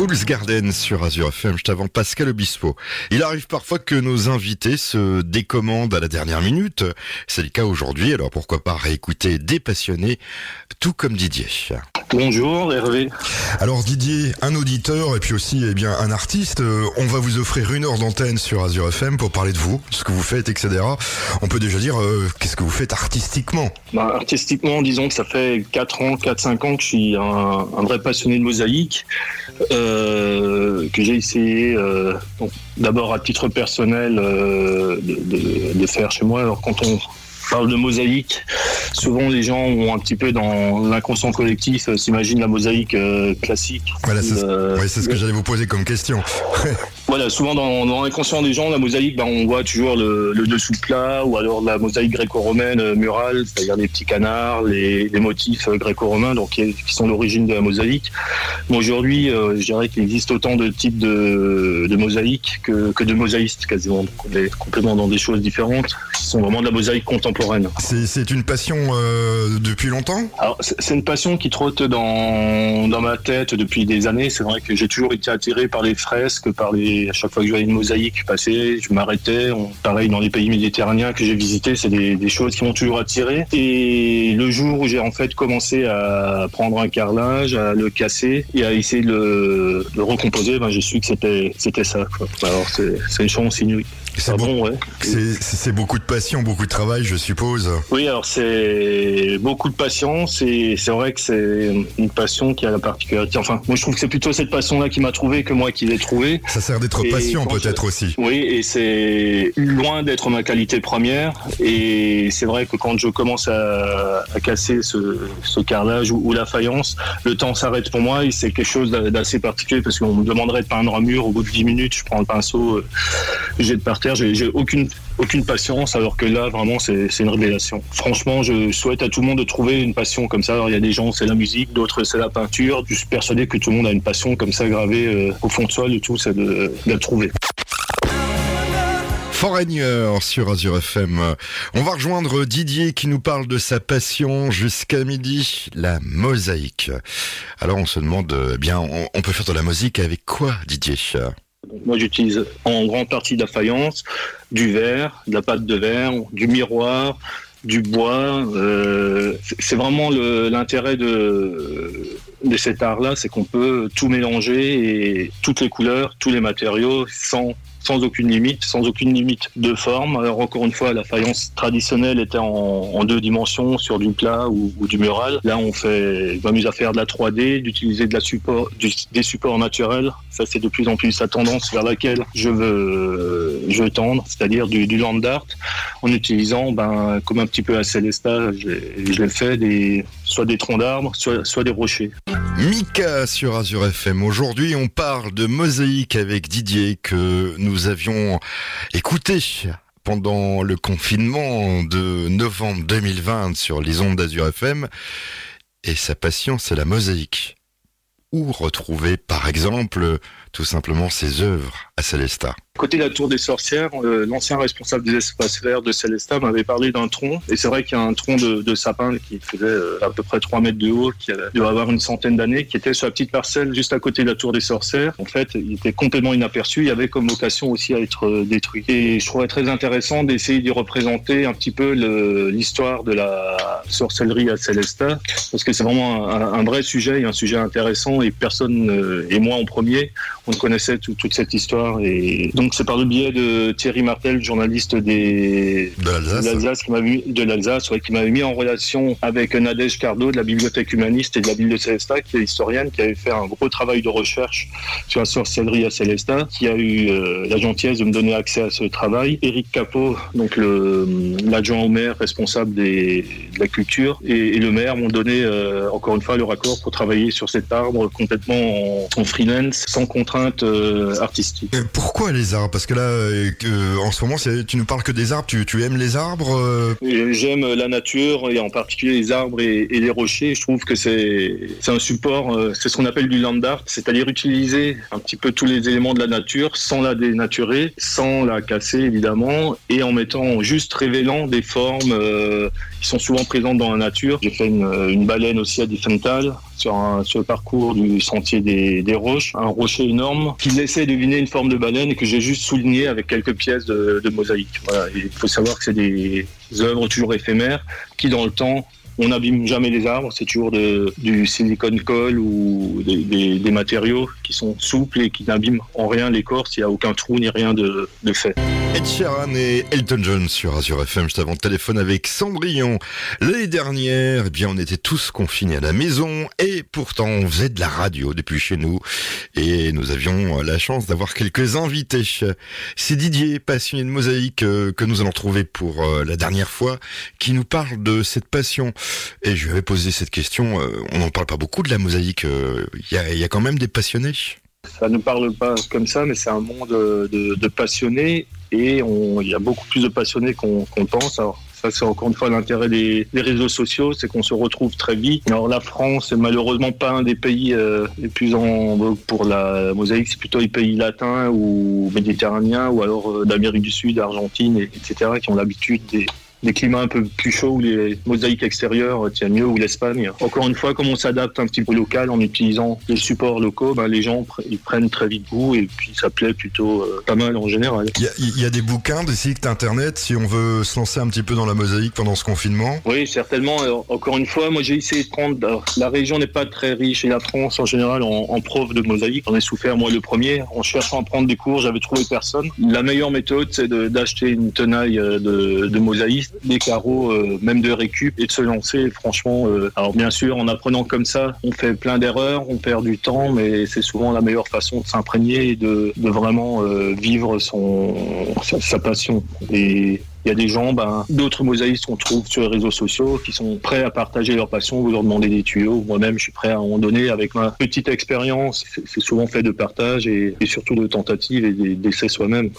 Fool's Garden sur Azure FM, je t'avance Pascal Obispo. Il arrive parfois que nos invités se décommandent à la dernière minute. C'est le cas aujourd'hui, alors pourquoi pas réécouter des passionnés, tout comme Didier. Bonjour Hervé. Alors Didier, un auditeur et puis aussi eh bien un artiste, euh, on va vous offrir une heure d'antenne sur Azure FM pour parler de vous, ce que vous faites, etc. On peut déjà dire euh, qu'est-ce que vous faites artistiquement? Bah, Artistiquement, disons que ça fait 4 ans, 4-5 ans que je suis un, un vrai passionné de mosaïque. Euh, que j'ai essayé euh, d'abord à titre personnel euh, de, de, de, faire chez moi. Alors quand on parle de mosaïque, souvent les gens ont un petit peu dans l'inconscient collectif euh, s'imaginent la mosaïque euh, classique. Voilà, c'est euh, ce que j'allais vous poser comme question. voilà, souvent dans, dans l'inconscient des gens, la mosaïque, ben, on voit toujours le, le, dessous plat ou alors la mosaïque gréco-romaine murale, c'est-à-dire les petits canards, les, les motifs gréco-romains, donc qui, qui sont l'origine de la mosaïque. Bon, aujourd'hui, je dirais qu'il existe autant de types de, de mosaïques que, que de mosaïstes quasiment. Donc on est complètement dans des choses différentes. Ce sont vraiment de la mosaïque contemporaine c'est une passion euh, depuis longtemps? C'est une passion qui trotte dans, dans ma tête depuis des années. C'est vrai que j'ai toujours été attiré par les fresques, par les, à chaque fois que je voyais une mosaïque passer, je m'arrêtais. Pareil, dans les pays méditerranéens que j'ai visités, c'est des, choses qui m'ont toujours attiré. Et le jour où j'ai en fait commencé à prendre un carrelage, à le casser et à essayer de le, recomposer, ben, j'ai su que c'était ça. Alors c'est une chance inouïe. C'est ah bon, ouais. C'est beaucoup de passion, beaucoup de travail, je suppose. Oui, alors c'est beaucoup de passion. C'est vrai que c'est une passion qui a la particularité. Enfin, moi je trouve que c'est plutôt cette passion-là qui m'a trouvé que moi qui l'ai trouvé. Ça sert d'être patient peut-être aussi. Oui, et c'est loin d'être ma qualité première. Et c'est vrai que quand je commence à, à casser ce, ce, carrelage ou, ou, la faïence, le temps s'arrête pour moi et c'est quelque chose d'assez particulier parce qu'on me demanderait de peindre un mur au bout de 10 minutes. Je prends le pinceau, euh, j'ai de j'ai aucune, aucune patience, alors que là, vraiment, c'est une révélation. Franchement, je souhaite à tout le monde de trouver une passion comme ça. Alors, il y a des gens, c'est la musique, d'autres, c'est la peinture. Je suis persuadé que tout le monde a une passion comme ça gravée euh, au fond de soi. Le tout, c'est de, la trouver. Foreigner sur Azure FM. On va rejoindre Didier qui nous parle de sa passion jusqu'à midi, la mosaïque. Alors on se demande, eh bien, on peut faire de la musique avec quoi, Didier? Moi, j'utilise en grande partie de la faïence, du verre, de la pâte de verre, du miroir, du bois. Euh, c'est vraiment l'intérêt de, de cet art-là, c'est qu'on peut tout mélanger et toutes les couleurs, tous les matériaux sans sans aucune limite, sans aucune limite de forme. Alors encore une fois, la faïence traditionnelle était en, deux dimensions sur du plat ou, du mural. Là, on fait, on m'amuse à faire de la 3D, d'utiliser de la support, des supports naturels. Ça, c'est de plus en plus la tendance vers laquelle je veux, je veux tendre, c'est-à-dire du, du land art, en utilisant, ben, comme un petit peu à Célesta, je l'ai fait, des, soit des troncs d'arbres, soit des rochers. Mika sur Azure FM. Aujourd'hui, on parle de mosaïque avec Didier que nous avions écouté pendant le confinement de novembre 2020 sur les ondes d'Azure FM. Et sa passion, c'est la mosaïque. Où retrouver, par exemple, tout simplement ses œuvres à Célestat Côté la tour des sorcières, euh, l'ancien responsable des espaces verts de Célestat m'avait parlé d'un tronc. Et c'est vrai qu'il y a un tronc de, sapin qui faisait euh, à peu près 3 mètres de haut, qui doit avoir une centaine d'années, qui était sur la petite parcelle juste à côté de la tour des sorcières. En fait, il était complètement inaperçu. Il avait comme vocation aussi à être euh, détruit. Et je trouvais très intéressant d'essayer d'y représenter un petit peu l'histoire de la sorcellerie à Célestat, parce que c'est vraiment un, un, vrai sujet et un sujet intéressant. Et personne, et moi en premier, on connaissait tout, toute cette histoire. Et donc, c'est par le biais de Thierry Martel, journaliste des, de l'Alsace, qui m'avait de l'Alsace, ouais, qui m'avait mis en relation avec Nadège Cardo de la Bibliothèque humaniste et de la ville de Célestat, qui est historienne, qui avait fait un gros travail de recherche sur la sorcellerie à Célestat, qui a eu euh, la gentillesse de me donner accès à ce travail. Éric Capot, donc l'adjoint au maire responsable des, de la culture, et, et le maire m'ont donné euh, encore une fois le raccord pour travailler sur cet arbre complètement en, en freelance, sans contrainte euh, artistique. Pourquoi les arbres? Parce que là, euh, en ce moment, tu nous parles que des arbres. Tu, tu aimes les arbres euh? J'aime la nature et en particulier les arbres et, et les rochers. Je trouve que c'est un support, euh, c'est ce qu'on appelle du land art, c'est-à-dire utiliser un petit peu tous les éléments de la nature sans la dénaturer, sans la casser évidemment, et en mettant juste révélant des formes euh, qui sont souvent présentes dans la nature. J'ai fait une, une baleine aussi à Diffenthal sur, un, sur le parcours du sentier des, des roches, un rocher énorme qui laissait deviner une forme de baleine et que j'ai juste souligné avec quelques pièces de, de mosaïque. Il faut savoir que c'est des œuvres toujours éphémères qui, dans le temps, on n'abîme jamais les arbres, c'est toujours de, du silicone colle ou des, matériaux qui sont souples et qui n'abîment en rien l'écorce, il n'y a aucun trou ni rien de, de fait. Ed Sheeran et Elton John sur Azure FM, juste avant téléphone avec Cendrillon. L'année dernière, eh bien, on était tous confinés à la maison et pourtant on faisait de la radio depuis chez nous et nous avions la chance d'avoir quelques invités. C'est Didier, passionné de mosaïque, euh, que nous allons trouver pour euh, la dernière fois, qui nous parle de cette passion. Et je lui avais posé cette question, euh, on n'en parle pas beaucoup de la mosaïque, il y a, quand même des passionnés ça ne parle pas comme ça, mais c'est un monde de, de passionnés et il y a beaucoup plus de passionnés qu'on qu pense. Alors, ça, c'est encore une fois l'intérêt des, des, réseaux sociaux, c'est qu'on se retrouve très vite. Alors la France est malheureusement pas un des pays euh, les plus en vogue pour la mosaïque, c'est plutôt les pays latins ou méditerranéens ou alors euh, d'Amérique du Sud, Argentine, etc., qui ont l'habitude des, des climats un peu plus chauds où les mosaïques extérieures tiennent mieux, ou l'Espagne. Encore une fois, comme on s'adapte un petit peu local en utilisant les supports locaux, ben, les gens ils prennent très vite goût et puis ça plaît plutôt euh, pas mal en général. Il y, y, a des bouquins, des sites internet si on veut se lancer un petit peu dans la mosaïque pendant ce confinement Oui, certainement. Alors, encore une fois, moi j'ai essayé de prendre. Alors, la région n'est pas très riche et la France en général en, en prof de mosaïque. J'en ai souffert moi le premier. En cherchant à prendre des cours, j'avais trouvé personne. La meilleure méthode, c'est d'acheter une tenaille euh, de, de mosaïque des carreaux, euh, même de récup, et de se lancer. Franchement, euh, alors bien sûr, en apprenant comme ça, on fait plein d'erreurs, on perd du temps, mais c'est souvent la meilleure façon de s'imprégner et de, de vraiment euh, vivre son, sa, sa passion. Et il y a des gens, ben, d'autres mosaïstes qu'on trouve sur les réseaux sociaux qui sont prêts à partager leur passion, vous leur demandez des tuyaux. Moi-même, je suis prêt à en donner avec ma petite expérience. C'est souvent fait de partage et, et surtout de tentatives et d'essais soi-même.